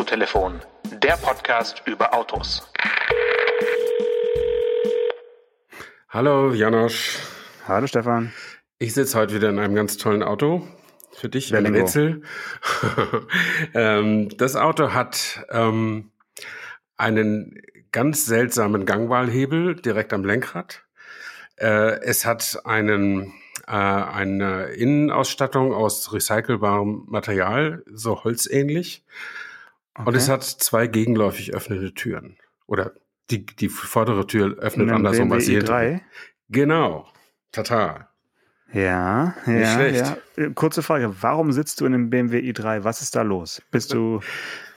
Autotelefon, der Podcast über Autos. Hallo Janosch. Hallo Stefan. Ich sitze heute wieder in einem ganz tollen Auto. Für dich, ein. Rätsel. ähm, das Auto hat ähm, einen ganz seltsamen Gangwahlhebel direkt am Lenkrad. Äh, es hat einen, äh, eine Innenausstattung aus recycelbarem Material, so holzähnlich. Und Okay. es hat zwei gegenläufig öffnende Türen. Oder die, die vordere Tür öffnet andersrum als die BMW hintere. Genau. Tata. Ja, ja, ja. Äh, Kurze Frage, warum sitzt du in einem BMW i3? Was ist da los? Bist du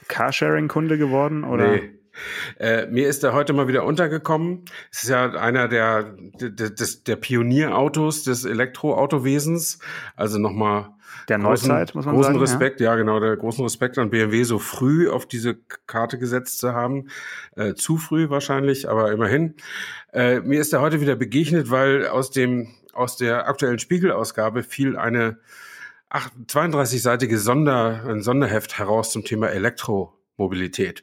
Carsharing-Kunde geworden oder? Nee. Äh, mir ist er heute mal wieder untergekommen. Es ist ja einer der, der, des, der Pionierautos des Elektroautowesens. Also nochmal Der Neuzeit, muss man großen sagen, Respekt, ja. genau, der großen Respekt an BMW, so früh auf diese Karte gesetzt zu haben. Äh, zu früh wahrscheinlich, aber immerhin. Äh, mir ist er heute wieder begegnet, weil aus dem aus der aktuellen Spiegelausgabe fiel eine ach, 32-seitige Sonder, ein Sonderheft heraus zum Thema Elektromobilität.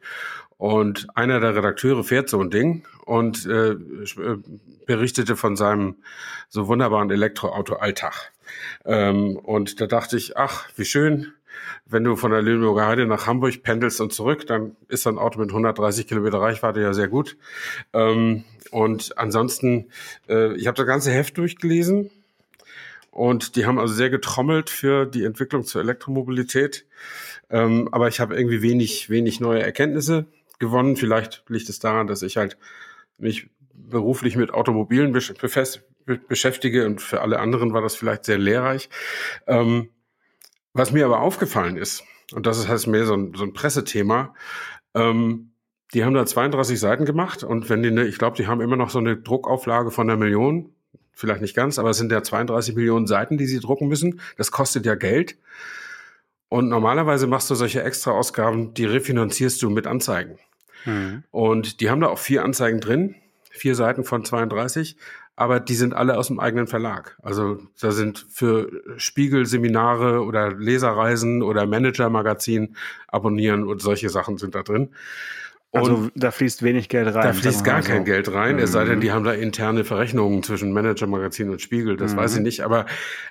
Und einer der Redakteure fährt so ein Ding und äh, äh, berichtete von seinem so wunderbaren Elektroauto-Alltag. Ähm, und da dachte ich, ach, wie schön, wenn du von der Lüneburger Heide nach Hamburg pendelst und zurück, dann ist ein Auto mit 130 Kilometer Reichweite ja sehr gut. Ähm, und ansonsten, äh, ich habe das ganze Heft durchgelesen und die haben also sehr getrommelt für die Entwicklung zur Elektromobilität. Ähm, aber ich habe irgendwie wenig, wenig neue Erkenntnisse gewonnen. Vielleicht liegt es daran, dass ich halt mich beruflich mit Automobilen befest- be beschäftige und für alle anderen war das vielleicht sehr lehrreich. Ähm, was mir aber aufgefallen ist, und das ist halt mehr so ein, so ein Pressethema, ähm, die haben da 32 Seiten gemacht und wenn die, ne, ich glaube, die haben immer noch so eine Druckauflage von einer Million, vielleicht nicht ganz, aber es sind ja 32 Millionen Seiten, die sie drucken müssen. Das kostet ja Geld. Und normalerweise machst du solche Extra-Ausgaben, die refinanzierst du mit Anzeigen. Mhm. Und die haben da auch vier Anzeigen drin, vier Seiten von 32, aber die sind alle aus dem eigenen Verlag. Also da sind für Spiegelseminare oder Leserreisen oder Manager-Magazin abonnieren und solche Sachen sind da drin. Und Also da fließt wenig Geld rein. da fließt gar so. kein Geld rein, es sei denn, Mhm. die haben da interne Verrechnungen zwischen Manager-Magazin und Spiegel, das Mhm. weiß ich nicht, aber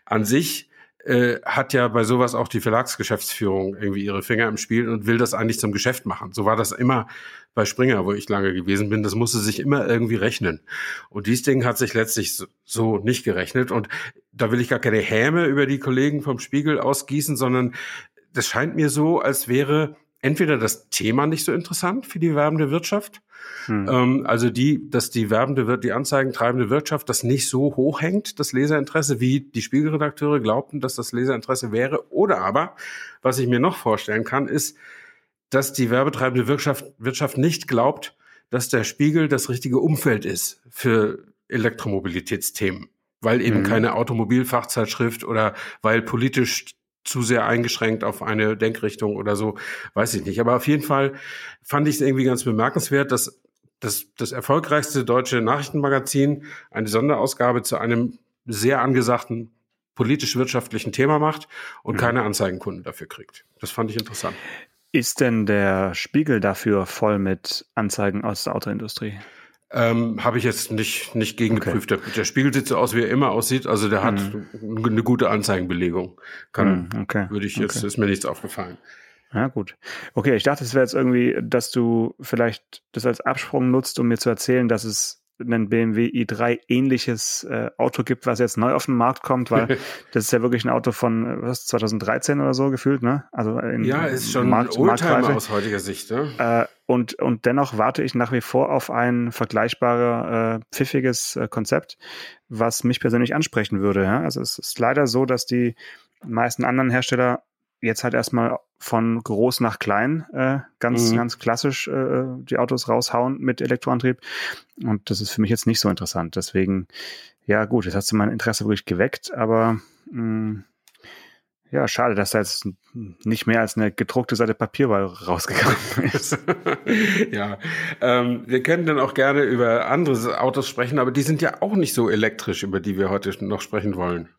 an sich äh, hat ja bei sowas auch die Verlagsgeschäftsführung irgendwie ihre Finger im Spiel und will das eigentlich zum Geschäft machen. So war das immer bei Springer, wo ich lange gewesen bin. Das musste sich immer irgendwie rechnen. Und dieses Ding hat sich letztlich so, so nicht gerechnet. Und da will ich gar keine Häme über die Kollegen vom Spiegel ausgießen, sondern das scheint mir so, als wäre entweder das Thema nicht so interessant für die werbende Wirtschaft, Hm. ähm, also die, dass die werbende wird, die anzeigentreibende Wirtschaft das nicht so hoch hängt, das Leserinteresse, wie die Spiegelredakteure glaubten, dass das Leserinteresse wäre. Oder aber, was ich mir noch vorstellen kann, ist, dass die werbetreibende Wirtschaft, Wirtschaft nicht glaubt, dass der Spiegel das richtige Umfeld ist für Elektromobilitätsthemen, weil eben Mhm. keine Automobilfachzeitschrift oder weil politisch zu sehr eingeschränkt auf eine Denkrichtung oder so, weiß ich nicht. Aber auf jeden Fall fand ich es irgendwie ganz bemerkenswert, dass das, das erfolgreichste deutsche Nachrichtenmagazin eine Sonderausgabe zu einem sehr angesagten politisch-wirtschaftlichen Thema macht und Mhm. keine Anzeigenkunden dafür kriegt. Das fand ich interessant. Ist denn der Spiegel dafür voll mit Anzeigen aus der Autoindustrie? Ähm, Habe ich jetzt nicht, nicht gegengeprüft. Der, der Spiegel sieht so aus, wie er immer aussieht. Also der hat eine gute Anzeigenbelegung. Kann, Hm, okay. würde ich jetzt, Okay. ist mir nichts aufgefallen. Ja, gut. Okay, ich dachte, es wäre jetzt irgendwie, dass du vielleicht das als Absprung nutzt, um mir zu erzählen, dass es ein BMW i3 ähnliches äh, Auto gibt, was jetzt neu auf den Markt kommt, weil das ist ja wirklich ein Auto von äh, was 2013 oder so gefühlt, ne? Also in, Ja, ist schon Markt- ein Oldtimer Marktreife. aus heutiger Sicht. Ne? Äh, und, und dennoch warte ich nach wie vor auf ein vergleichbarer, äh, pfiffiges äh, Konzept, was mich persönlich ansprechen würde. Ja? Also es ist leider so, dass die meisten anderen Hersteller jetzt halt erstmal von groß nach klein äh, ganz, Mhm. ganz klassisch äh, die Autos raushauen mit Elektroantrieb. Und das ist für mich jetzt nicht so interessant. Deswegen, ja gut, jetzt hast du mein Interesse wirklich geweckt, aber mh, ja, schade, dass da jetzt nicht mehr als eine gedruckte Seite Papier bei rausgegangen ist. ja, ähm, wir können dann auch gerne über andere Autos sprechen, aber die sind ja auch nicht so elektrisch, über die wir heute noch sprechen wollen.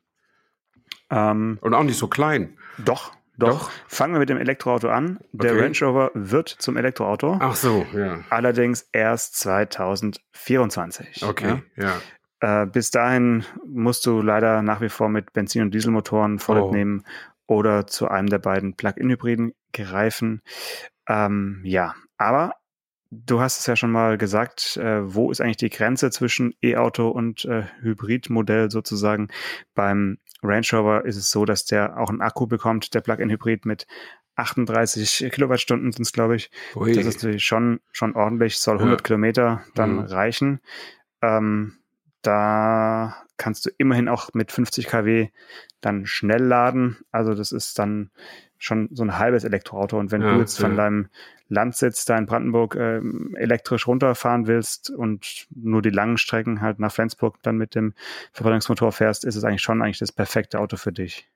ähm, Und auch nicht so klein. doch, Doch. Doch. Fangen wir mit dem Elektroauto an. Der okay. Range Rover wird zum Elektroauto. Ach so, ja. Allerdings erst 2024. Okay, ja. ja. Äh, bis dahin musst du leider nach wie vor mit Benzin- und Dieselmotoren vorlieb oh. nehmen oder zu einem der beiden Plug-in-Hybriden greifen. Ähm, ja, aber Du hast es ja schon mal gesagt, äh, wo ist eigentlich die Grenze zwischen E-Auto und äh, Hybridmodell sozusagen? Beim Range Rover ist es so, dass der auch einen Akku bekommt, der Plug-in-Hybrid mit 38 Kilowattstunden sind es, glaube ich. Ui. Das ist natürlich schon, schon ordentlich, soll 100 ja. Kilometer dann mhm. reichen. Ähm, da kannst du immerhin auch mit 50 kW dann schnell laden. Also das ist dann schon so ein halbes Elektroauto. Und wenn ja, du jetzt von deinem Landsitz da in Brandenburg äh, elektrisch runterfahren willst und nur die langen Strecken halt nach Flensburg dann mit dem Verbrennungsmotor fährst, ist es eigentlich schon eigentlich das perfekte Auto für dich.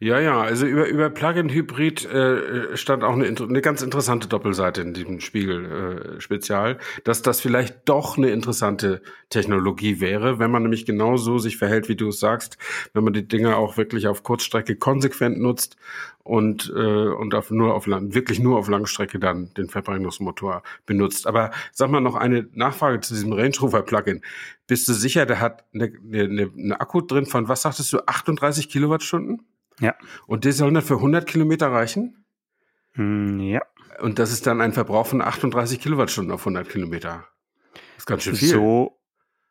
Ja, ja, also über, über Plug-in-Hybrid äh, stand auch eine, eine ganz interessante Doppelseite in diesem Spiegel-Spezial, äh, dass das vielleicht doch eine interessante Technologie wäre, wenn man nämlich genau so sich verhält, wie du es sagst, wenn man die Dinge auch wirklich auf Kurzstrecke konsequent nutzt und, äh, und auf, nur auf lang, wirklich nur auf Langstrecke dann den Verbrennungsmotor benutzt. Aber sag mal noch eine Nachfrage zu diesem Range Rover Plugin. Bist du sicher, der hat eine, eine, eine Akku drin von, was sagtest du, 38 Kilowattstunden? Ja. Und der soll dann für 100 Kilometer reichen? Mm, ja. Und das ist dann ein Verbrauch von 38 Kilowattstunden auf 100 Kilometer. Das ist ganz schön viel. So,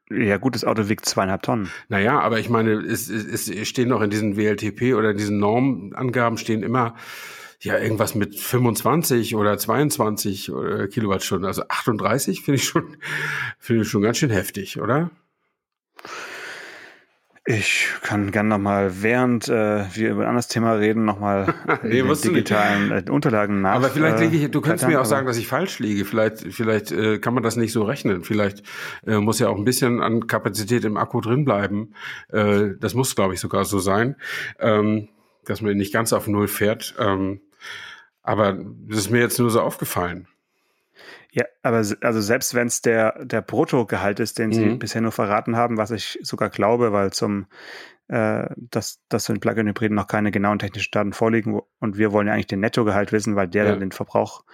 ja gut, das Auto wiegt zweieinhalb Tonnen. Naja, aber ich meine, es, es, es stehen doch in diesen WLTP oder in diesen Normangaben stehen immer ja irgendwas mit 25 oder 22 äh, Kilowattstunden. Also 38 finde ich schon, finde ich schon ganz schön heftig, oder? Ich kann gerne nochmal, während äh, wir über ein anderes Thema reden, nochmal nee, die digitalen äh, Unterlagen nach. Aber vielleicht liege ich, du könntest mir auch sagen, dass ich falsch liege. Vielleicht, vielleicht äh, kann man das nicht so rechnen. Vielleicht äh, muss ja auch ein bisschen an Kapazität im Akku drin bleiben. Äh, das muss, glaube ich, sogar so sein, ähm, dass man nicht ganz auf Null fährt. Ähm, aber das ist mir jetzt nur so aufgefallen. Ja, aber also selbst wenn es der, der Bruttogehalt ist, den mhm. sie bisher nur verraten haben, was ich sogar glaube, weil zum äh, dass, dass für den Plug-in-Hybriden noch keine genauen technischen Daten vorliegen und wir wollen ja eigentlich den Nettogehalt wissen, weil der ja. dann den Verbrauch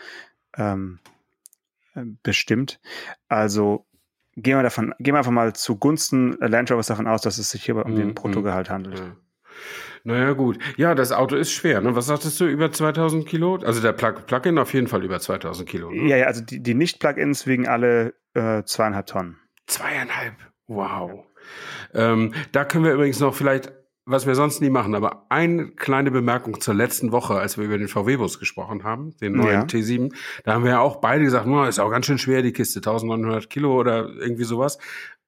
ähm, äh, bestimmt. Also gehen wir davon, gehen wir einfach mal zugunsten Land Rovers davon aus, dass es sich hier um mhm. den Bruttogehalt handelt. Ja. Naja, gut. Ja, das Auto ist schwer. Ne? Was sagtest du, über 2000 Kilo? Also der Plug-in auf jeden Fall über 2000 Kilo. Ne? Ja, ja, also die, die Nicht-Plug-ins wiegen alle äh, zweieinhalb Tonnen. Zweieinhalb? Wow. Ähm, da können wir übrigens noch vielleicht, was wir sonst nie machen, aber eine kleine Bemerkung zur letzten Woche, als wir über den VW-Bus gesprochen haben, den neuen ja. T7. Da haben wir ja auch beide gesagt, no, ist auch ganz schön schwer, die Kiste, 1900 Kilo oder irgendwie sowas.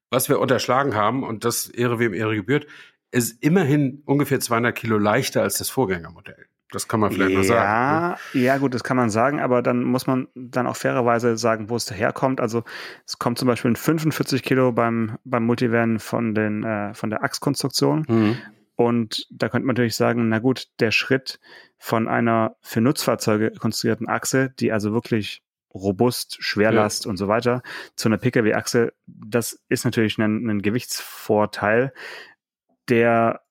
Was wir unterschlagen haben, und das Ehre wem Ehre gebührt, ist immerhin ungefähr 200 Kilo leichter als das Vorgängermodell. Das kann man vielleicht ja, mal sagen. Ne? Ja, gut, das kann man sagen, aber dann muss man dann auch fairerweise sagen, wo es daherkommt. Also es kommt zum Beispiel 45 Kilo beim, beim Multivan von, den, äh, von der Achskonstruktion. Mhm. Und da könnte man natürlich sagen, na gut, der Schritt von einer für Nutzfahrzeuge konstruierten Achse, die also wirklich robust, Schwerlast ja. und so weiter, zu einer Pkw-Achse, das ist natürlich ein, ein Gewichtsvorteil, der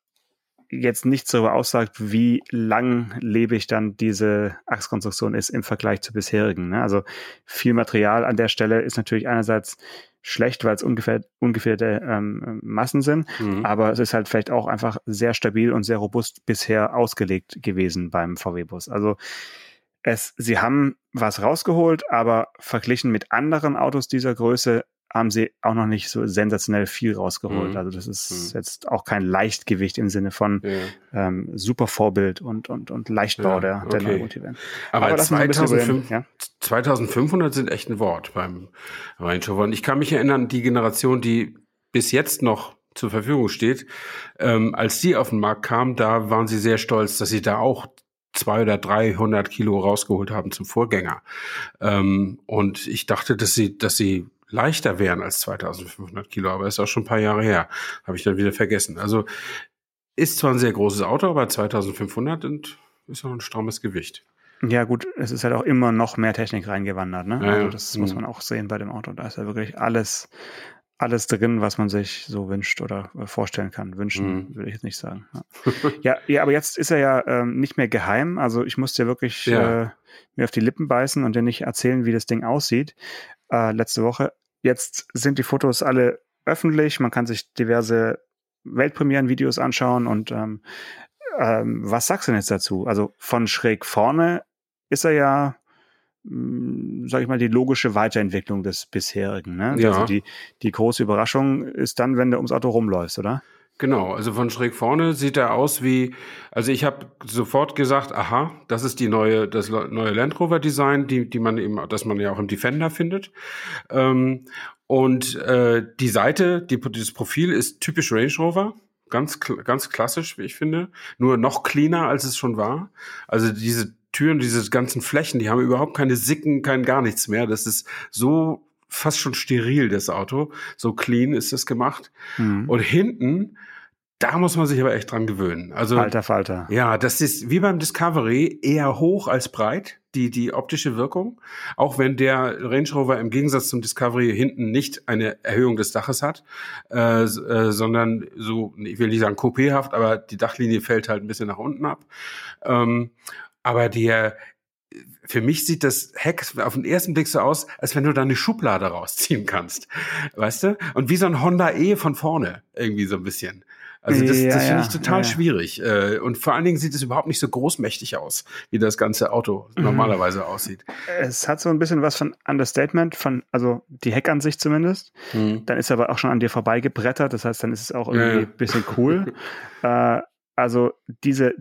jetzt nicht so aussagt, wie langlebig dann diese Achskonstruktion ist im Vergleich zu bisherigen. Ne? Also viel Material an der Stelle ist natürlich einerseits schlecht, weil es ungefähr, ungefährte ähm, Massen sind, mhm. aber es ist halt vielleicht auch einfach sehr stabil und sehr robust bisher ausgelegt gewesen beim VW-Bus. Also es, sie haben was rausgeholt, aber verglichen mit anderen Autos dieser Größe haben sie auch noch nicht so sensationell viel rausgeholt. Mhm. Also das ist mhm. jetzt auch kein Leichtgewicht im Sinne von ja. ähm, super Vorbild und, und, und Leichtbau ja, der, der okay. Neumotivant. Aber, Aber 2005, ja? 2500 sind echt ein Wort beim Range Rover. Und ich kann mich erinnern, die Generation, die bis jetzt noch zur Verfügung steht, ähm, als die auf den Markt kam, da waren sie sehr stolz, dass sie da auch zwei oder 300 Kilo rausgeholt haben zum Vorgänger. Ähm, und ich dachte, dass sie, dass sie leichter wären als 2500 Kilo, aber ist auch schon ein paar Jahre her. Habe ich dann wieder vergessen. Also ist zwar ein sehr großes Auto, aber 2500 und ist auch ein strammes Gewicht. Ja, gut, es ist halt auch immer noch mehr Technik reingewandert, ne? Ja, also das ja. muss mhm. man auch sehen bei dem Auto. Da ist ja wirklich alles, alles drin, was man sich so wünscht oder äh, vorstellen kann. Wünschen mhm. würde ich jetzt nicht sagen. Ja. ja, ja, aber jetzt ist er ja ähm, nicht mehr geheim. Also ich musste ja wirklich ja. Äh, mir auf die Lippen beißen und dir nicht erzählen, wie das Ding aussieht. Äh, letzte Woche. Jetzt sind die Fotos alle öffentlich. Man kann sich diverse Weltpremieren-Videos anschauen und ähm, ähm, was sagst du denn jetzt dazu? Also von schräg vorne ist er ja hm, sage ich mal, die logische Weiterentwicklung des bisherigen. Ne? Ja. Also die, die große Überraschung ist dann, wenn du ums Auto rumläufst, oder? Genau, also von schräg vorne sieht er aus wie, also ich habe sofort gesagt, aha, das ist die neue, das neue Land Rover Design, die, die man eben, das man ja auch im Defender findet. Ähm, und äh, die Seite, die, dieses Profil ist typisch Range Rover ganz, ganz klassisch, wie ich finde. Nur noch cleaner, als es schon war. Also diese Türen, diese ganzen Flächen, die haben überhaupt keine Sicken, kein gar nichts mehr. Das ist so fast schon steril, das Auto. So clean ist das gemacht. Mhm. Und hinten, da muss man sich aber echt dran gewöhnen. Also, Falter, Falter. Ja, das ist wie beim Discovery eher hoch als breit, die, die optische Wirkung. Auch wenn der Range Rover im Gegensatz zum Discovery hinten nicht eine Erhöhung des Daches hat, äh, äh, sondern so, ich will nicht sagen coupéhaft, aber die Dachlinie fällt halt ein bisschen nach unten ab. Ähm, aber der, für mich sieht das Heck auf den ersten Blick so aus, als wenn du da eine Schublade rausziehen kannst. Weißt du? Und wie so ein Honda E von vorne, irgendwie so ein bisschen. Also das, ja, das finde ich total ja, schwierig. Äh, und vor allen Dingen sieht es überhaupt nicht so großmächtig aus, wie das ganze Auto mhm. normalerweise aussieht. Es hat so ein bisschen was von Understatement, von, also die Heckansicht zumindest. Mhm. Dann ist er aber auch schon an dir vorbeigebrettert. Das heißt, dann ist es auch irgendwie ein bisschen cool. äh, also diese,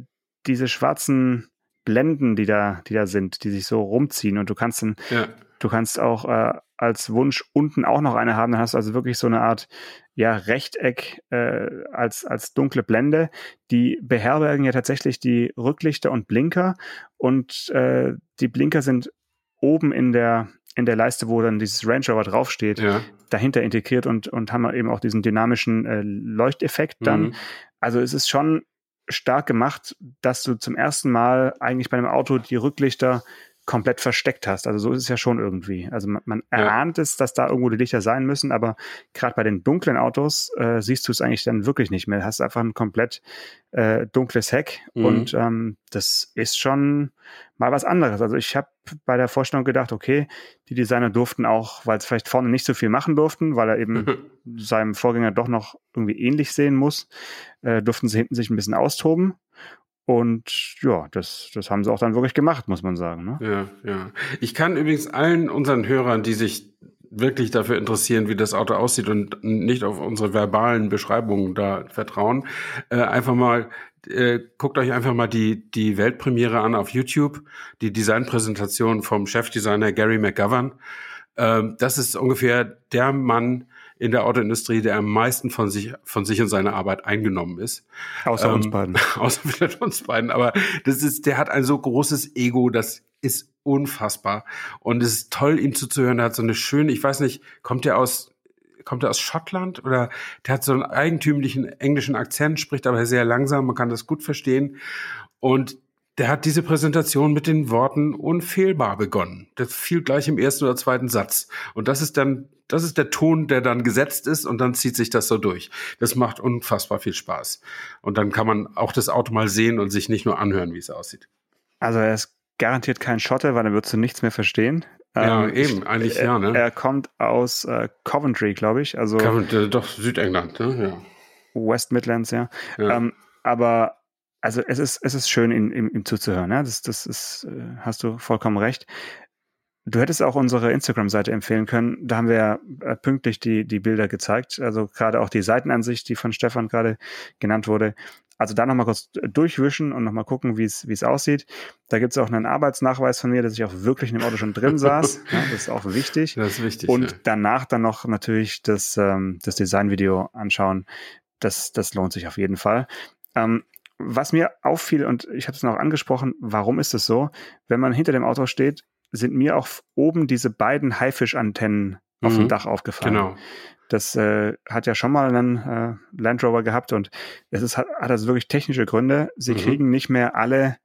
diese schwarzen Blenden, die da, die da sind, die sich so rumziehen und du kannst dann, ja. du kannst auch äh, als Wunsch unten auch noch eine haben, dann hast du also wirklich so eine Art ja, Rechteck äh, als, als dunkle Blende. Die beherbergen ja tatsächlich die Rücklichter und Blinker und äh, die Blinker sind oben in der in der Leiste, wo dann dieses Range Rover draufsteht, ja. dahinter integriert und, und haben eben auch diesen dynamischen äh, Leuchteffekt dann. Mhm. Also es ist schon stark gemacht, dass du zum ersten Mal eigentlich bei einem Auto die Rücklichter komplett versteckt hast. Also so ist es ja schon irgendwie. Also man, man ja. erahnt es, dass da irgendwo die Lichter sein müssen, aber gerade bei den dunklen Autos äh, siehst du es eigentlich dann wirklich nicht mehr. Du hast einfach ein komplett äh, dunkles Heck mhm. und ähm, das ist schon mal was anderes. Also ich habe bei der Vorstellung gedacht, okay, die Designer durften auch, weil es vielleicht vorne nicht so viel machen durften, weil er eben seinem Vorgänger doch noch irgendwie ähnlich sehen muss, äh, durften sie hinten sich ein bisschen austoben. Und ja, das, das haben sie auch dann wirklich gemacht, muss man sagen. Ne? Ja, ja. Ich kann übrigens allen unseren Hörern, die sich wirklich dafür interessieren, wie das Auto aussieht und nicht auf unsere verbalen Beschreibungen da vertrauen, äh, einfach mal äh, guckt euch einfach mal die die Weltpremiere an auf YouTube, die Designpräsentation vom Chefdesigner Gary McGovern. Ähm, das ist ungefähr der Mann, in der Autoindustrie, der am meisten von sich, von sich und seiner Arbeit eingenommen ist. Außer ähm, uns beiden. Außer vielleicht uns beiden. Aber das ist, der hat ein so großes Ego, das ist unfassbar. Und es ist toll, ihm zuzuhören. Er hat so eine schöne, ich weiß nicht, kommt der aus, kommt er aus Schottland oder der hat so einen eigentümlichen englischen Akzent, spricht aber sehr langsam, man kann das gut verstehen. Und der hat diese Präsentation mit den Worten unfehlbar begonnen. Das fiel gleich im ersten oder zweiten Satz. Und das ist dann, das ist der Ton, der dann gesetzt ist und dann zieht sich das so durch. Das macht unfassbar viel Spaß. Und dann kann man auch das Auto mal sehen und sich nicht nur anhören, wie es aussieht. Also er ist garantiert kein Schotte, weil dann würdest du nichts mehr verstehen. Ja, ähm, eben, eigentlich er, ja, ne? Er kommt aus äh, Coventry, glaube ich. Also Coventry, doch Südengland, ne? Ja. West Midlands, ja. ja. Ähm, aber also es ist, es ist schön, ihm, ihm, ihm zuzuhören. Ja? Das, das ist, äh, hast du vollkommen recht. Du hättest auch unsere Instagram-Seite empfehlen können. Da haben wir ja äh, pünktlich die, die Bilder gezeigt. Also gerade auch die Seitenansicht, die von Stefan gerade genannt wurde. Also da nochmal kurz durchwischen und nochmal gucken, wie es wie es aussieht. Da gibt es auch einen Arbeitsnachweis von mir, dass ich auch wirklich in dem Auto schon drin saß. ja, das ist auch wichtig. Das ist wichtig. Und ja. danach dann noch natürlich das, ähm, das Designvideo anschauen. Das, das lohnt sich auf jeden Fall. Ähm, was mir auffiel, und ich habe es noch angesprochen, warum ist es so? Wenn man hinter dem Auto steht, sind mir auch oben diese beiden Haifisch-Antennen mhm. auf dem mhm. Dach aufgefallen. Genau. Das äh, hat ja schon mal einen äh, Land Rover gehabt und es ist, hat, hat also wirklich technische Gründe. Sie mhm. kriegen nicht mehr alle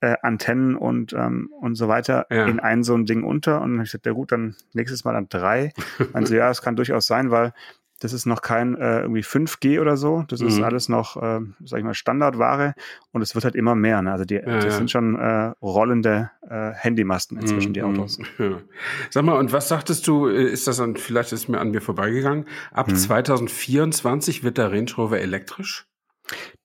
äh, Antennen und, ähm, und so weiter ja. in ein so ein Ding unter. Und dann habe ich gesagt, ja gut, dann nächstes Mal dann drei. also ja, es kann durchaus sein, weil Das ist noch kein äh, irgendwie 5G oder so. Das ist Mhm. alles noch, äh, sag ich mal, Standardware und es wird halt immer mehr. Ne? Also die, das ja. sind schon äh, rollende äh, Handymasten inzwischen, die Mhm, Autos. Ja. Sag mal, und was sagtest du, äh, ist das an, vielleicht ist mir an mir vorbeigegangen, ab Hm. 2024 wird der Range Rover elektrisch?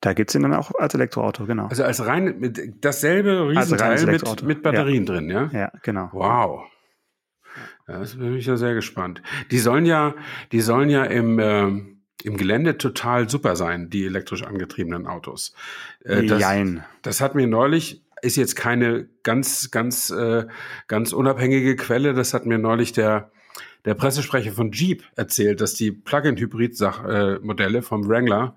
Da gibt's ihn dann auch als Elektroauto, genau. Also als rein, mit, dasselbe Riesenteil mit, mit Batterien drin, ja? ja, genau. Wow. Ja, das bin ich ja sehr gespannt. Die sollen ja, die sollen ja im, ähm, im Gelände total super sein, die elektrisch angetriebenen Autos. Äh, das, das hat mir neulich, ist jetzt keine ganz, ganz, äh, ganz unabhängige Quelle, das hat mir neulich der, der Pressesprecher von Jeep erzählt, dass die Plug-in-Hybrid-Modelle vom Wrangler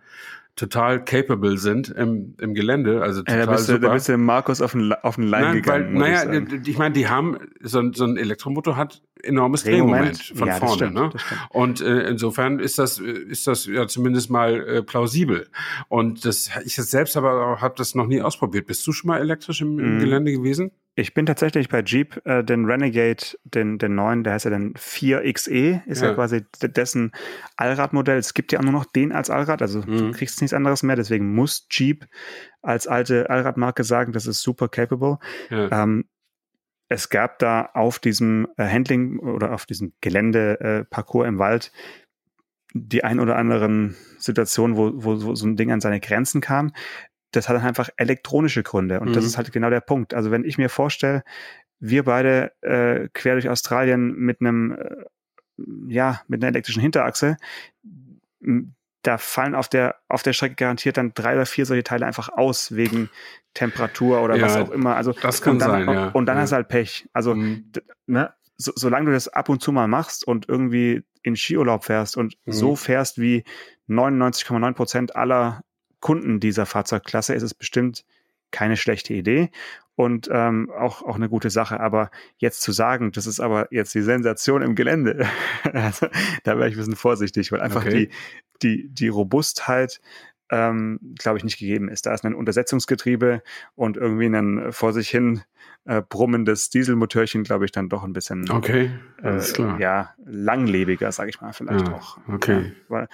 total capable sind im, im Gelände, also Ja, total da, bist du, super. da bist du Markus auf den, auf den Leim Nein, gegangen. weil, naja, ich ich meine, die haben, so, ein- so ein Elektromotor hat enormes Drehmoment. Drehmoment von Ja, vorne. stimmt, ne? Und äh, insofern ist das, ist das ja zumindest mal äh, plausibel. Und das, ich selbst aber habe das noch nie ausprobiert. Bist du schon mal elektrisch im, im Mhm. Gelände gewesen? Ich bin tatsächlich bei Jeep, äh, den Renegade, den, den neuen, der heißt ja dann 4XE, ist ja, Ja. quasi dessen Allradmodell. Es gibt ja auch nur noch den als Allrad, also du Mhm. kriegst nichts anderes mehr, deswegen muss Jeep als alte Allradmarke sagen, das ist super capable. Ja. Ähm, es gab da auf diesem äh, Handling oder auf diesem Gelände-Parcours im Wald die ein oder anderen Situationen, wo, wo, wo so ein Ding an seine Grenzen kam. Das hat einfach elektronische Gründe. Und das Mhm. ist halt genau der Punkt. Also wenn ich mir vorstelle, wir beide äh, quer durch Australien mit einem, äh, ja, mit einer elektrischen Hinterachse, da fallen auf der, auf der Strecke garantiert dann drei oder vier solche Teile einfach aus, wegen Temperatur oder Ja, was auch immer. Also, das kann und dann, sein, ja. Und dann Ja. hast du halt Pech. Also, Mhm. ne, so, solange du das ab und zu mal machst und irgendwie in Skiurlaub fährst und Mhm. so fährst wie 99,9 Prozent aller Kunden dieser Fahrzeugklasse, ist es bestimmt keine schlechte Idee und ähm, auch, auch eine gute Sache. Aber jetzt zu sagen, das ist aber jetzt die Sensation im Gelände, also, da wäre ich ein bisschen vorsichtig, weil einfach Okay. die, die, die Robustheit ähm, glaube ich, nicht gegeben ist. Da ist ein Untersetzungsgetriebe und irgendwie ein vor sich hin äh, brummendes Dieselmotörchen, glaube ich, dann doch ein bisschen Okay, äh, ja, langlebiger, sage ich mal, vielleicht Ja, auch. okay. Ja, weil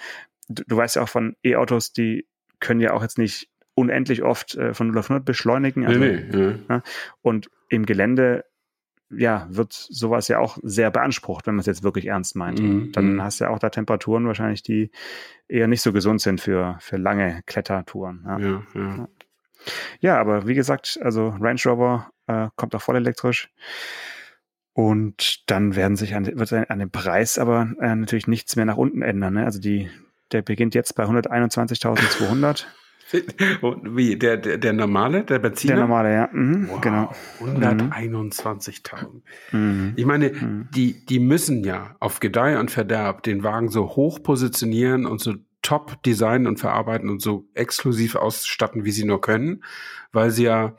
du, du weißt ja auch von E-Autos, die können ja auch jetzt nicht unendlich oft äh, von 0 auf 100 beschleunigen. Also, nee, nee, ja. Und im Gelände ja, wird sowas ja auch sehr beansprucht, wenn man es jetzt wirklich ernst meint. Mhm, Dann mhm. hast du ja auch da Temperaturen wahrscheinlich, die eher nicht so gesund sind für, für lange Klettertouren. Ja. ja, ja. Ja, aber wie gesagt, also Range Rover äh, kommt auch voll elektrisch. Und dann werden sich an, wird an dem Preis aber äh, natürlich nichts mehr nach unten ändern. Ne? Also die, der beginnt jetzt bei 121.200. Und wie, der, der, der normale, der Benziner? Der normale, ja. Mhm, Wow, Genau. 121.000. Mhm. Ich meine, Mhm. die, die müssen ja auf Gedeih und Verderb den Wagen so hoch positionieren und so top designen und verarbeiten und so exklusiv ausstatten, wie sie nur können, weil sie ja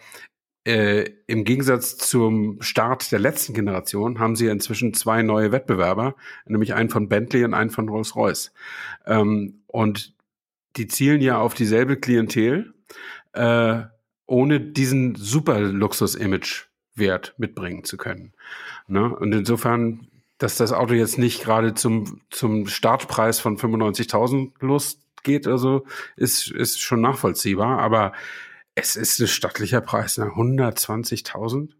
äh, im Gegensatz zum Start der letzten Generation haben sie inzwischen zwei neue Wettbewerber, nämlich einen von Bentley und einen von Rolls-Royce. Ähm, und die zielen ja auf dieselbe Klientel, äh, ohne diesen super Luxus-Image-Wert mitbringen zu können. Ne? Und insofern, dass das Auto jetzt nicht gerade zum, zum Startpreis von 95.000 losgeht, also ist, ist schon nachvollziehbar, aber es ist ein stattlicher Preis, ne? 120.000?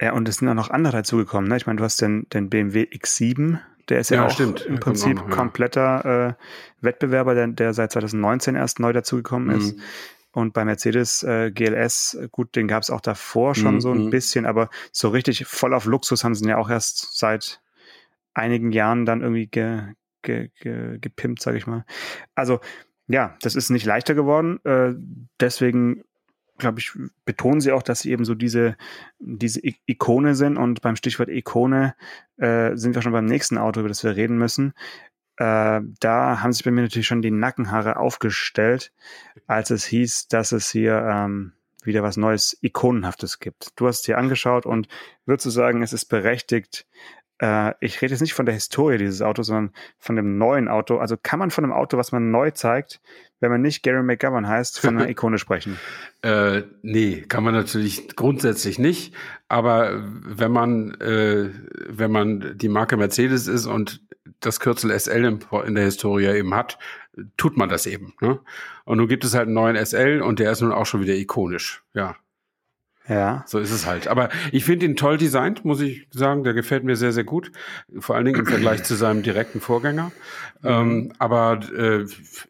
Ja, und es sind auch noch andere dazugekommen. Ne? Ich meine, du hast den, den BMW X7, der ist ja, Ja, auch stimmt. im Prinzip noch, ja. kompletter äh, Wettbewerber, der, der seit 2019 erst neu dazugekommen ist. Mhm. Und bei Mercedes äh, GLS, gut, den gab es auch davor schon Mhm, so ein mhm. bisschen, aber so richtig voll auf Luxus haben sie ihn ja auch erst seit einigen Jahren dann irgendwie ge, ge, ge, gepimpt, sage ich mal. Also ja, das ist nicht leichter geworden. Äh, deswegen glaube ich, betonen sie auch, dass sie eben so diese, diese I- Ikone sind. Und beim Stichwort Ikone äh, sind wir schon beim nächsten Auto, über das wir reden müssen. Äh, da haben sich bei mir natürlich schon die Nackenhaare aufgestellt, als es hieß, dass es hier ähm, wieder was Neues, Ikonenhaftes gibt. Du hast es dir angeschaut und würdest du sagen, es ist berechtigt, Äh, ich rede jetzt nicht von der Historie dieses Autos, sondern von dem neuen Auto. Also kann man von einem Auto, was man neu zeigt, wenn man nicht Gary McGovern heißt, von einer Ikone sprechen? Äh, nee, kann man natürlich grundsätzlich nicht. Aber wenn man, äh, wenn man die Marke Mercedes ist und das Kürzel SL in der Historie eben hat, tut man das eben. Ne? Und nun gibt es halt einen neuen SL und der ist nun auch schon wieder ikonisch. Ja. Ja. So ist es halt. Aber ich finde ihn toll designt, muss ich sagen. Der gefällt mir sehr, sehr gut. Vor allen Dingen im Vergleich zu seinem direkten Vorgänger. Mhm. Ähm, aber äh,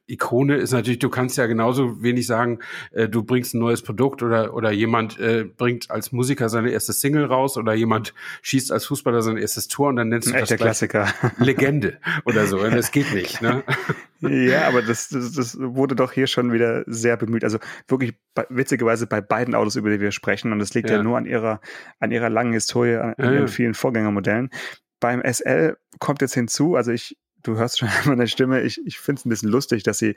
Ikone ist natürlich, du kannst ja genauso wenig sagen, äh, du bringst ein neues Produkt oder, oder jemand äh, bringt als Musiker seine erste Single raus oder jemand schießt als Fußballer sein erstes Tor und dann nennst du das Klassiker. Legende oder so. Das geht nicht. Ne? Ja, aber das, das, das wurde doch hier schon wieder sehr bemüht. Also wirklich witzigerweise bei beiden Autos, über die wir sprechen. Und das liegt ja, ja nur an ihrer, an ihrer langen Historie, an, ja, ihren vielen Vorgängermodellen. Beim SL kommt jetzt hinzu, also ich, du hörst schon meine Stimme, ich, ich finde es ein bisschen lustig, dass sie,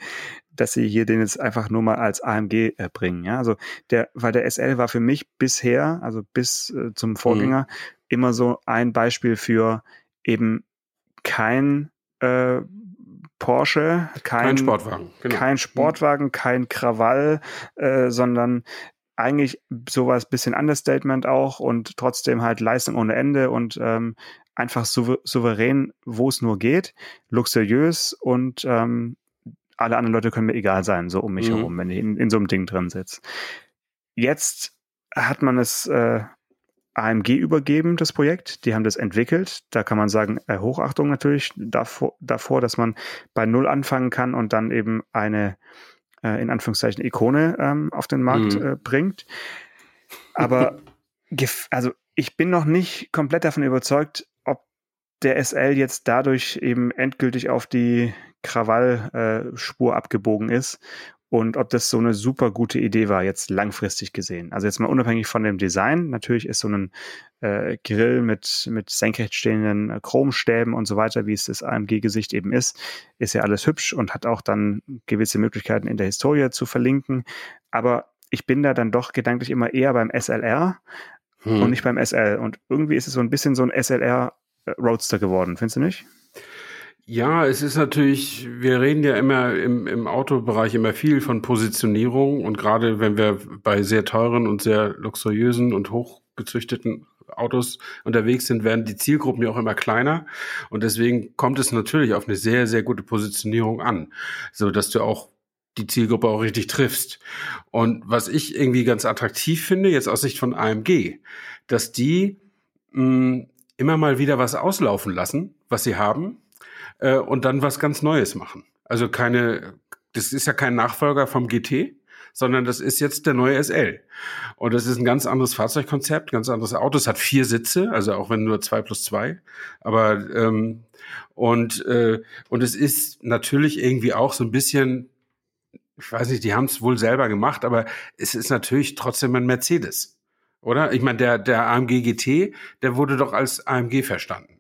dass sie hier den jetzt einfach nur mal als AMG äh, bringen. Ja, also der, weil der SL war für mich bisher, also bis äh, zum Vorgänger, mhm. immer so ein Beispiel für eben kein äh, Porsche, kein, kein Sportwagen, genau. kein Sportwagen, kein Krawall, äh, sondern eigentlich sowas bisschen Understatement auch und trotzdem halt Leistung ohne Ende und ähm, einfach souverän, wo es nur geht, luxuriös und ähm, alle anderen Leute können mir egal sein, so um mich mhm. herum, wenn ich in, in so einem Ding drin sitze. Jetzt hat man es äh, AMG übergeben, das Projekt. Die haben das entwickelt. Da kann man sagen, äh, Hochachtung natürlich davor, davor, dass man bei Null anfangen kann und dann eben eine, äh, in Anführungszeichen, Ikone ähm, auf den Markt mhm. äh, bringt. Aber also ich bin noch nicht komplett davon überzeugt, ob der SL jetzt dadurch eben endgültig auf die Krawallspur äh, abgebogen ist und ob das so eine super gute Idee war, jetzt langfristig gesehen. Also jetzt mal unabhängig von dem Design. Natürlich ist so ein äh, Grill mit, mit senkrecht stehenden äh, Chromstäben und so weiter, wie es das AMG-Gesicht eben ist, ist ja alles hübsch und hat auch dann gewisse Möglichkeiten in der Historie zu verlinken. Aber ich bin da dann doch gedanklich immer eher beim SLR hm. und nicht beim SL. Und irgendwie ist es so ein bisschen so ein SLR äh, Roadster geworden, findest du nicht? Ja, es ist natürlich, wir reden ja immer im, im Autobereich immer viel von Positionierung und gerade wenn wir bei sehr teuren und sehr luxuriösen und hochgezüchteten Autos unterwegs sind, werden die Zielgruppen ja auch immer kleiner und deswegen kommt es natürlich auf eine sehr, sehr gute Positionierung an, so dass du auch die Zielgruppe auch richtig triffst. Und was ich irgendwie ganz attraktiv finde, jetzt aus Sicht von AMG, dass die mh, immer mal wieder was auslaufen lassen, was sie haben, äh, und dann was ganz Neues machen. Also keine, das ist ja kein Nachfolger vom GT, sondern das ist jetzt der neue SL. Und das ist ein ganz anderes Fahrzeugkonzept, ganz anderes Auto. Es hat vier Sitze, also auch wenn nur zwei plus zwei. Aber ähm, und äh, und es ist natürlich irgendwie auch so ein bisschen, ich weiß nicht, die haben es wohl selber gemacht, aber es ist natürlich trotzdem ein Mercedes, oder? Ich meine, der der AMG GT, der wurde doch als AMG verstanden.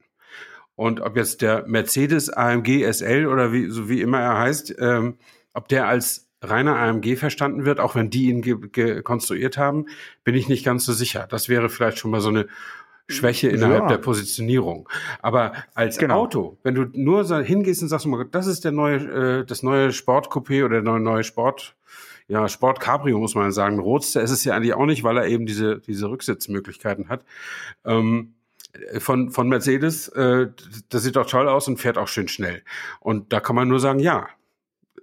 Und ob jetzt der Mercedes AMG SL oder wie, so wie immer er heißt, ähm, ob der als reiner AMG verstanden wird, auch wenn die ihn konstruiert haben, bin ich nicht ganz so sicher. Das wäre vielleicht schon mal so eine Schwäche innerhalb ja. der Positionierung. Aber als genau. Auto, wenn du nur hingehst und sagst, das ist der neue, äh, das neue Sportcoupé oder der neue, neue Sport, ja, Sport Cabrio muss man sagen. Roadster ist es ja eigentlich auch nicht, weil er eben diese, diese Rücksitzmöglichkeiten hat. Ähm, von, von Mercedes, äh, das sieht doch toll aus und fährt auch schön schnell. Und da kann man nur sagen, ja,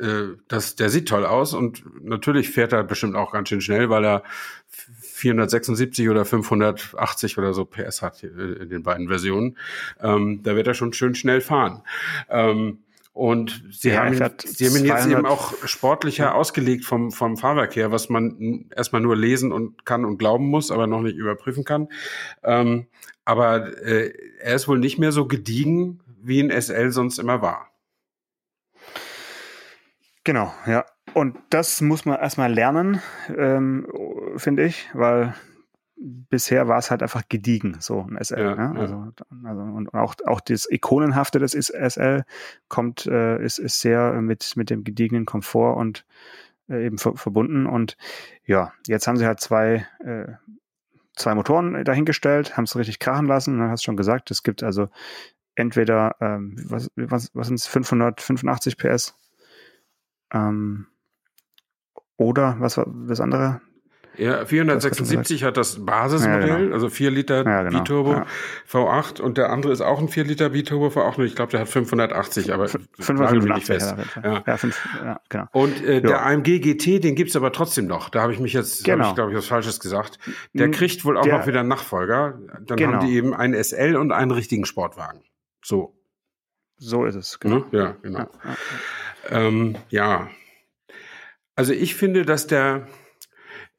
äh, das, der sieht toll aus und natürlich fährt er bestimmt auch ganz schön schnell, weil er 476 oder 580 oder so PS hat äh, in den beiden Versionen. Ähm, da wird er schon schön schnell fahren. Ähm, und sie ja, haben, sie haben ihn jetzt eben auch sportlicher ja. ausgelegt vom, vom Fahrwerk her, was man erstmal nur lesen und kann und glauben muss, aber noch nicht überprüfen kann. Ähm, aber äh, er ist wohl nicht mehr so gediegen, wie ein SL sonst immer war. Genau, ja. Und das muss man erstmal lernen, ähm, finde ich, weil bisher war es halt einfach gediegen, so ein SL. Ja, ne? also, ja. also, und auch, auch das Ikonenhafte des SL kommt, äh, ist, ist sehr mit, mit dem gediegenen Komfort und äh, eben ver verbunden. Und ja, jetzt haben sie halt zwei äh, zwei Motoren dahingestellt, haben es richtig krachen lassen. Dann hast du schon gesagt, es gibt also entweder, ähm, was, was, was sind es, 585 PS ähm, oder was war das andere? Ja, 476 hat das Basismodell, ja, genau. also 4 Liter ja, genau. Biturbo ja. V8 und der andere ist auch ein 4 Liter Biturbo V8 und ich glaube, der hat 580, aber 585 fest. Ja, ja. Fünf, ja, genau. Und äh, der AMG GT, den gibt's aber trotzdem noch. Da habe ich mich jetzt, genau. ich glaube ich was Falsches gesagt. Der kriegt wohl auch der, noch wieder einen Nachfolger. Dann genau. haben die eben einen SL und einen richtigen Sportwagen. So. So ist es. Genau. Ja, genau. Ähm, ja. Also ich finde, dass der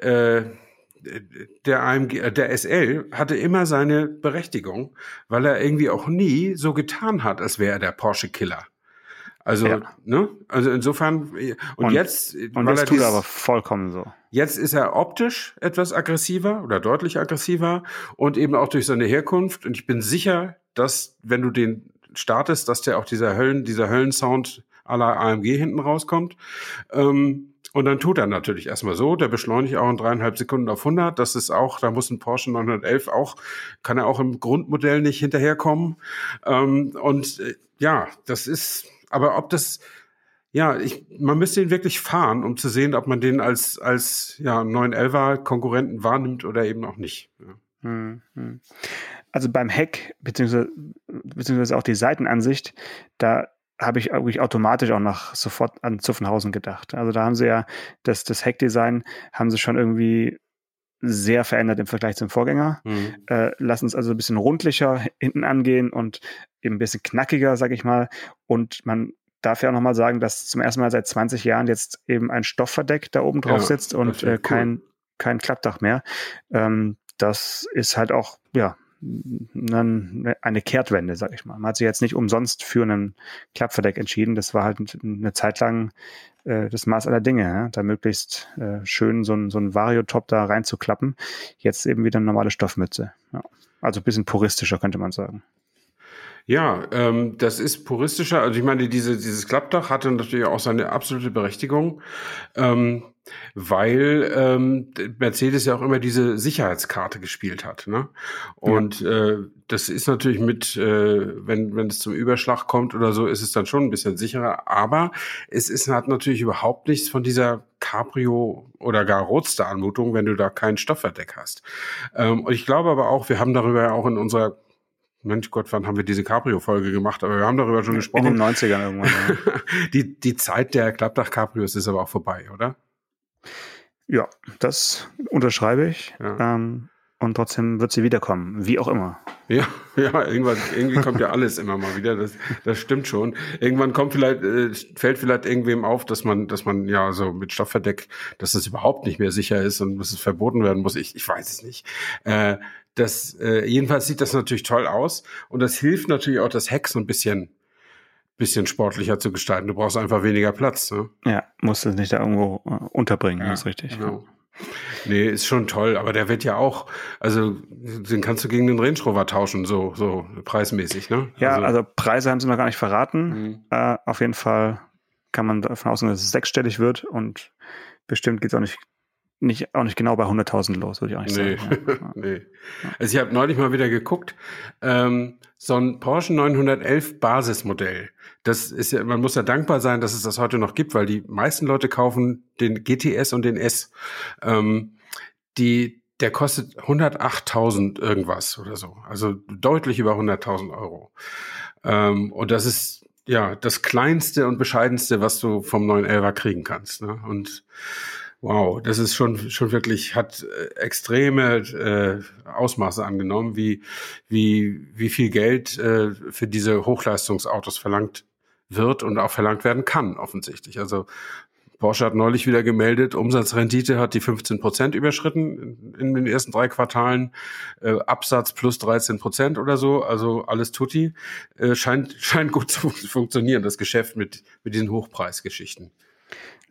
äh, der AMG, äh, der SL hatte immer seine Berechtigung, weil er irgendwie auch nie so getan hat, als wäre er der Porsche Killer. Also, ja. ne? Also insofern und, und jetzt und das tut er aber vollkommen so. Jetzt ist er optisch etwas aggressiver oder deutlich aggressiver und eben auch durch seine Herkunft und ich bin sicher, dass wenn du den startest, dass der auch dieser Höllen dieser Höllensound aller AMG hinten rauskommt. Ähm, und dann tut er natürlich erstmal so, der beschleunigt auch in dreieinhalb Sekunden auf 100. Das ist auch, da muss ein Porsche 911 auch, kann er auch im Grundmodell nicht hinterherkommen. Ähm, und äh, ja, das ist, aber ob das, ja, ich, man müsste ihn wirklich fahren, um zu sehen, ob man den als, als ja, 911er Konkurrenten wahrnimmt oder eben auch nicht. Ja. Hm, hm. Also beim Heck, beziehungsweise, beziehungsweise auch die Seitenansicht, da habe ich wirklich automatisch auch noch sofort an Zuffenhausen gedacht. Also da haben sie ja das, das Heckdesign haben sie schon irgendwie sehr verändert im Vergleich zum Vorgänger. Mhm. Äh, lassen es also ein bisschen rundlicher hinten angehen und eben ein bisschen knackiger, sag ich mal. Und man darf ja auch nochmal sagen, dass zum ersten Mal seit 20 Jahren jetzt eben ein Stoffverdeck da oben drauf ja, sitzt und äh, kein, cool. kein Klappdach mehr. Ähm, das ist halt auch, ja, eine Kehrtwende, sag ich mal. Man hat sich jetzt nicht umsonst für einen Klappverdeck entschieden. Das war halt eine Zeit lang äh, das Maß aller Dinge, ja? da möglichst äh, schön so ein, so ein Vario-Top da reinzuklappen. Jetzt eben wieder eine normale Stoffmütze. Ja. Also ein bisschen puristischer, könnte man sagen. Ja, ähm, das ist puristischer. Also ich meine, diese, dieses Klappdach hatte natürlich auch seine absolute Berechtigung. Ähm, weil ähm, Mercedes ja auch immer diese Sicherheitskarte gespielt hat. Ne? Und ja. äh, das ist natürlich mit, äh, wenn, wenn es zum Überschlag kommt oder so, ist es dann schon ein bisschen sicherer. Aber es ist, hat natürlich überhaupt nichts von dieser Cabrio oder gar Roadster-Anmutung, wenn du da kein Stoffverdeck hast. Ähm, und ich glaube aber auch, wir haben darüber ja auch in unserer Mensch Gott, wann haben wir diese Cabrio-Folge gemacht? Aber wir haben darüber schon gesprochen. In den 90ern irgendwann. Ja. die, die Zeit der Klappdach-Cabrios ist aber auch vorbei, oder? Ja, das unterschreibe ich. Ja. Ähm, und trotzdem wird sie wiederkommen, wie auch immer. Ja, ja, irgendwann, irgendwie kommt ja alles immer mal wieder. Das, das stimmt schon. Irgendwann kommt vielleicht, äh, fällt vielleicht irgendwem auf, dass man, dass man ja so mit Stoffverdeck, dass das überhaupt nicht mehr sicher ist und dass es verboten werden muss. Ich, ich weiß es nicht. Äh, das, äh, jedenfalls sieht das natürlich toll aus und das hilft natürlich auch, das Heck so ein bisschen bisschen sportlicher zu gestalten. Du brauchst einfach weniger Platz. Ne? Ja, musst es nicht da irgendwo äh, unterbringen, ja, ist richtig. Genau. Nee, ist schon toll, aber der wird ja auch, also den kannst du gegen den Range Rover tauschen, so, so preismäßig, ne? Ja, also, also Preise haben sie noch gar nicht verraten. Mhm. Äh, auf jeden Fall kann man davon ausgehen, dass es sechsstellig wird und bestimmt geht es auch nicht nicht, auch nicht genau bei 100.000 los, würde ich auch nicht nee. sagen. Ja. nee. Also ich habe neulich mal wieder geguckt, ähm, so ein Porsche 911 Basismodell. Das ist ja, man muss ja dankbar sein, dass es das heute noch gibt, weil die meisten Leute kaufen den GTS und den S. Ähm, die, der kostet 108.000 irgendwas oder so. Also deutlich über 100.000 Euro. Ähm, und das ist ja das kleinste und bescheidenste, was du vom 911er kriegen kannst. Ne? Und Wow, das ist schon schon wirklich hat äh, extreme äh, Ausmaße angenommen, wie wie wie viel Geld äh, für diese Hochleistungsautos verlangt wird und auch verlangt werden kann offensichtlich. Also Porsche hat neulich wieder gemeldet, Umsatzrendite hat die 15 Prozent überschritten in, den ersten drei Quartalen, äh, Absatz plus 13 Prozent oder so, also alles tutti. Äh, scheint, scheint gut zu funktionieren, das Geschäft mit, mit diesen Hochpreisgeschichten.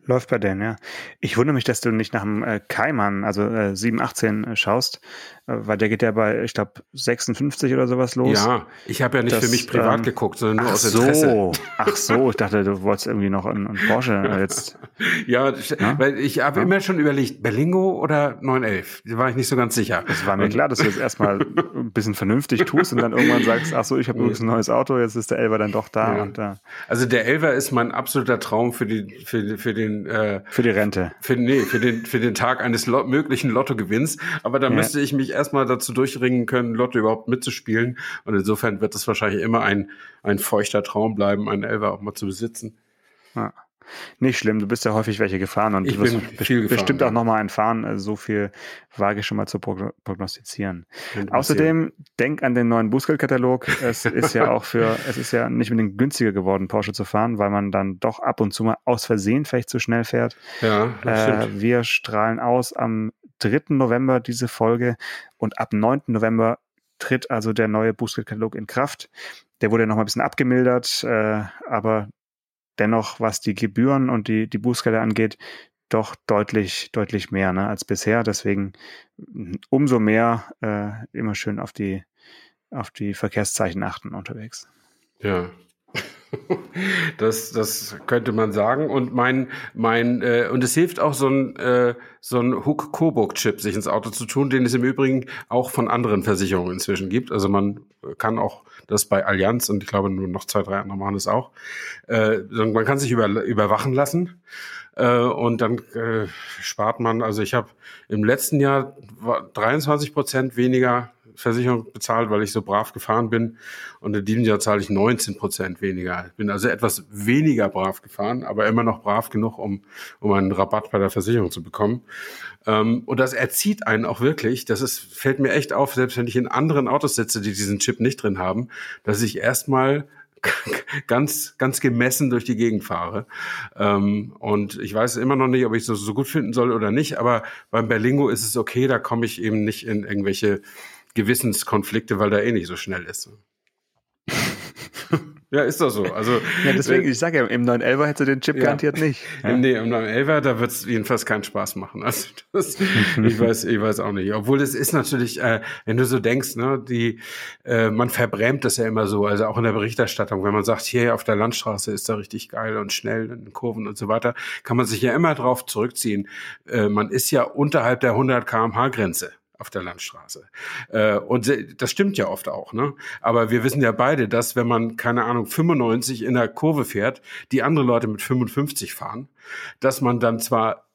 Läuft bei denen, ja. Ich wundere mich, dass du nicht nach dem äh, Kaiman, also äh, 718, äh, schaust, weil der geht ja bei, ich glaube, 56 oder sowas los. Ja, ich habe ja nicht Das, für mich privat ähm, geguckt, sondern nur aus Interesse. so, ach so, ich dachte, du wolltest irgendwie noch einen, einen Porsche äh, jetzt. Ja, Ja? weil ich habe immer schon überlegt, Berlingo oder 911. Da war ich nicht so ganz sicher. Es war mir klar, dass du jetzt erstmal ein bisschen vernünftig tust und dann irgendwann sagst, ach so, ich habe übrigens ein neues Auto, jetzt ist der Elber dann doch da Ja. und äh, Also der Elver ist mein absoluter Traum für die für, für den äh, für die Rente. für, nee, für den für den Tag eines Lo möglichen Lottogewinns. Aber da Ja. müsste ich mich erstmal dazu durchringen können, Lotto überhaupt mitzuspielen. Und insofern wird es wahrscheinlich immer ein ein feuchter Traum bleiben, einen Elver auch mal zu besitzen. Ja. Nicht schlimm, du bist ja häufig welche gefahren und Ich du wirst gefahren, bestimmt ja. auch nochmal einen fahren. Also so viel wage ich schon mal zu progno- prognostizieren. Außerdem denk an den neuen Bußgeldkatalog. Es ist ja auch für, es ist ja nicht unbedingt günstiger geworden, Porsche zu fahren, weil man dann doch ab und zu mal aus Versehen vielleicht zu schnell fährt. ja, Äh, wir strahlen aus am 3. November diese Folge und ab 9. November tritt also der neue Bußgeldkatalog in Kraft. Der wurde noch mal ein bisschen abgemildert, äh, aber dennoch, was die Gebühren und die, die Bußgelder angeht, doch deutlich, deutlich mehr ne, als bisher. Deswegen mm, umso mehr äh, immer schön auf die, auf die Verkehrszeichen achten unterwegs. Ja. Das, das könnte man sagen. Und mein, mein, äh, und es hilft auch so ein, äh, so ein Hook-Coburg-Chip sich ins Auto zu tun, den es im Übrigen auch von anderen Versicherungen inzwischen gibt. Also man kann auch das bei Allianz und ich glaube nur noch zwei, drei andere machen das auch. Äh, man kann sich über, überwachen lassen. Äh, und dann äh, spart man, also ich habe im letzten Jahr war 23 Prozent weniger Versicherung bezahlt, weil ich so brav gefahren bin. Und in diesem Jahr zahle ich 19 Prozent weniger. Ich bin also etwas weniger brav gefahren, aber immer noch brav genug, um, um einen Rabatt bei der Versicherung zu bekommen. Ähm, und das erzieht einen auch wirklich. Das ist, fällt mir echt auf, selbst wenn ich in anderen Autos sitze, die diesen Chip nicht drin haben, dass ich erstmal ganz, ganz gemessen durch die Gegend fahre. Ähm, und ich weiß immer noch nicht, ob ich das so gut finden soll oder nicht, aber beim Berlingo ist es okay, da komme ich eben nicht in irgendwelche Gewissenskonflikte, weil der eh nicht so schnell ist. ja, ist doch so. Also, Ja, deswegen, äh, ich sage ja, im 911 hätte den Chip Ja. garantiert nicht. im, nee, im 911er, da wird es jedenfalls keinen Spaß machen. Also das, ich weiß, ich weiß auch nicht. Obwohl es ist natürlich, äh, wenn du so denkst, ne, die, äh, man verbrämt das ja immer so, also auch in der Berichterstattung, wenn man sagt, hier auf der Landstraße ist da richtig geil und schnell in Kurven und so weiter, kann man sich ja immer drauf zurückziehen. Äh, man ist ja unterhalb der 100 kmh Grenze auf der Landstraße. Äh, und das stimmt ja oft auch, ne? Aber wir wissen ja beide, dass wenn man, keine Ahnung, 95 in der Kurve fährt, die andere Leute mit 55 fahren, dass man dann zwar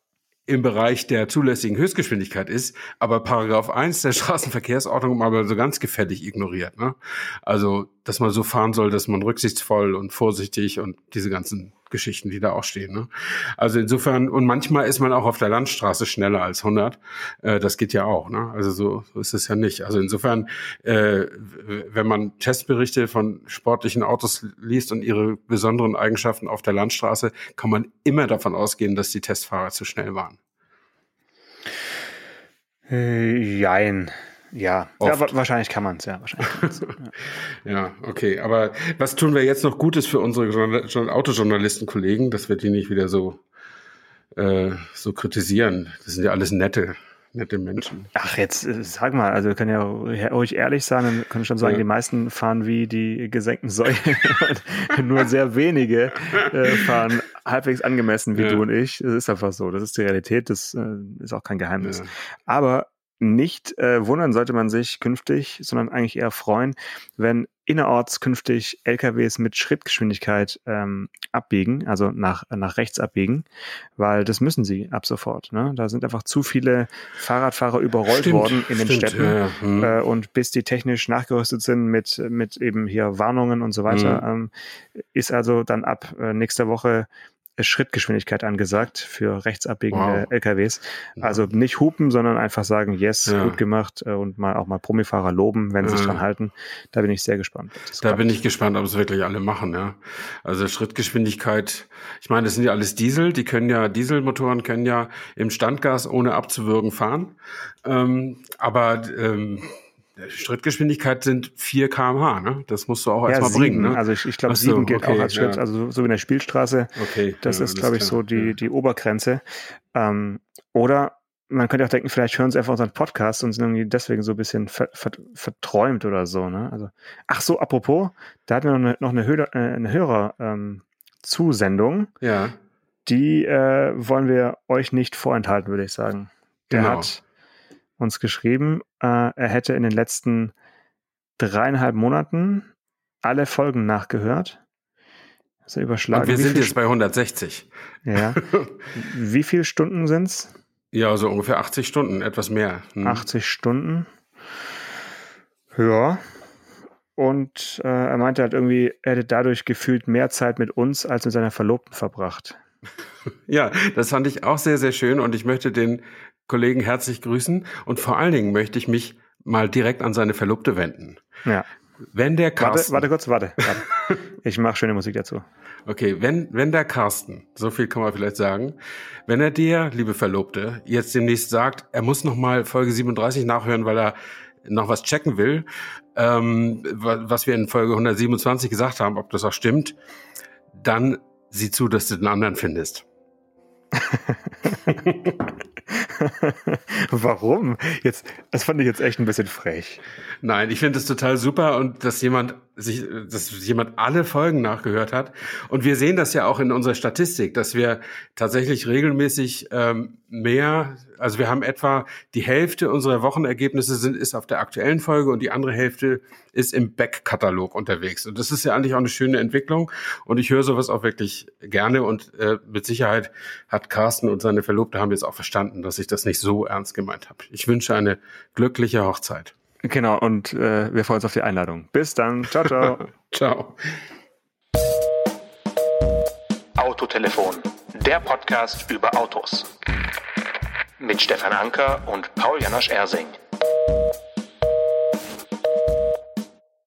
im Bereich der zulässigen Höchstgeschwindigkeit ist, aber Paragraph 1 der Straßenverkehrsordnung mal so ganz gefällig ignoriert. Ne? Also, dass man so fahren soll, dass man rücksichtsvoll und vorsichtig und diese ganzen Geschichten, die da auch stehen. Ne? Also insofern, und manchmal ist man auch auf der Landstraße schneller als 100. Äh, das geht ja auch. Ne? Also so, so ist es ja nicht. Also insofern, äh, wenn man Testberichte von sportlichen Autos liest und ihre besonderen Eigenschaften auf der Landstraße, kann man immer davon ausgehen, dass die Testfahrer zu schnell waren. Äh, jein. Ja, ja wa- wahrscheinlich kann man es, ja. Wahrscheinlich ja. Ja, okay. Aber was tun wir jetzt noch Gutes für unsere Journal Journal- Autojournalisten-Kollegen, dass wir die nicht wieder so, äh, so kritisieren? Das sind ja alles nette, nette Menschen. Ach, jetzt äh, sag mal, also wir können ja ruhig ehrlich sein und können schon sagen, Ja. die meisten fahren wie die gesenkten Säue. Und Nur sehr wenige äh, fahren halbwegs angemessen wie Ja. du und ich. Das ist einfach so. Das ist die Realität, das äh, ist auch kein Geheimnis. Ja. Aber nicht äh, wundern sollte man sich künftig, sondern eigentlich eher freuen, wenn innerorts künftig LKWs mit Schrittgeschwindigkeit ähm, abbiegen, also nach, nach rechts abbiegen, weil das müssen sie ab sofort. Ne? Da sind einfach zu viele Fahrradfahrer überrollt Stimmt, worden in den stimmt, Städten. ja, ja. Hm. Äh, und bis die technisch nachgerüstet sind mit, mit eben hier Warnungen und so weiter, ähm, ist also dann ab äh, nächster Woche Schrittgeschwindigkeit angesagt für rechtsabbiegende Wow. LKWs. Also nicht hupen, sondern einfach sagen, yes, Ja. gut gemacht äh, und mal auch mal Promifahrer loben, wenn sie sich Ja. dran halten. Da bin ich sehr gespannt. Da klappt. bin ich gespannt, ob es wirklich alle machen, ja. Also Schrittgeschwindigkeit, ich meine, das sind ja alles Diesel, die können ja, Dieselmotoren können ja im Standgas ohne abzuwürgen fahren. Ähm, aber ähm, Schrittgeschwindigkeit sind 4 kmh, ne? Das musst du auch erstmal sieben. bringen, ne? Also ich, ich glaube, so, sieben gilt okay, auch als Schritt, ja. also so wie in der Spielstraße. Okay. Das ja, ist, glaube ich, klar. so die, Ja. die Obergrenze. Ähm, oder man könnte auch denken, vielleicht hören sie einfach unseren Podcast und sind irgendwie deswegen so ein bisschen ver, ver, verträumt oder so. Ne? Also, ach so, apropos, da hatten wir noch eine, noch eine, Hörer, äh, eine Hörer ähm, Zusendung. Ja. Die äh, wollen wir euch nicht vorenthalten, würde ich sagen. Der Genau. hat uns geschrieben, äh, er hätte in den letzten dreieinhalb Monaten alle Folgen nachgehört. Also überschlagen. Und wir sind jetzt bei 160. Ja. Wie viele Stunden sind's? Ja, so ungefähr 80 Stunden, etwas mehr. Hm. 80 Stunden. Ja. Und äh, er meinte halt irgendwie, er hätte dadurch gefühlt mehr Zeit mit uns als mit seiner Verlobten verbracht. Ja, das fand ich auch sehr, sehr schön und ich möchte den Kollegen herzlich grüßen und vor allen Dingen möchte ich mich mal direkt an seine Verlobte wenden. Ja. Wenn der Warte, Carsten, warte kurz, warte. warte. Ich mache schöne Musik dazu. okay, wenn, wenn der Carsten, so viel kann man vielleicht sagen, wenn er dir, liebe Verlobte, jetzt demnächst sagt, er muss noch mal Folge 37 nachhören, weil er noch was checken will, ähm, wa- was wir in Folge 127 gesagt haben, ob das auch stimmt, dann sieh zu, dass du den anderen findest. Warum? Jetzt, das fand ich jetzt echt ein bisschen frech. Nein, ich finde es total super und dass jemand sich, dass jemand alle Folgen nachgehört hat. Und wir sehen das ja auch in unserer Statistik, dass wir tatsächlich regelmäßig ähm, mehr, also wir haben etwa die Hälfte unserer Wochenergebnisse sind ist auf der aktuellen Folge und die andere Hälfte ist im Backkatalog unterwegs. Und das ist ja eigentlich auch eine schöne Entwicklung. Und ich höre sowas auch wirklich gerne und äh, mit Sicherheit hat Carsten und seine Verlobte haben jetzt auch verstanden, dass ich das nicht so ernst gemeint habe. Ich wünsche eine glückliche Hochzeit. Genau, und äh, wir freuen uns auf die Einladung. Bis dann. Ciao, ciao. Ciao. Autotelefon, der Podcast über Autos. Mit Stefan Anker und Paul Janosch Ersing.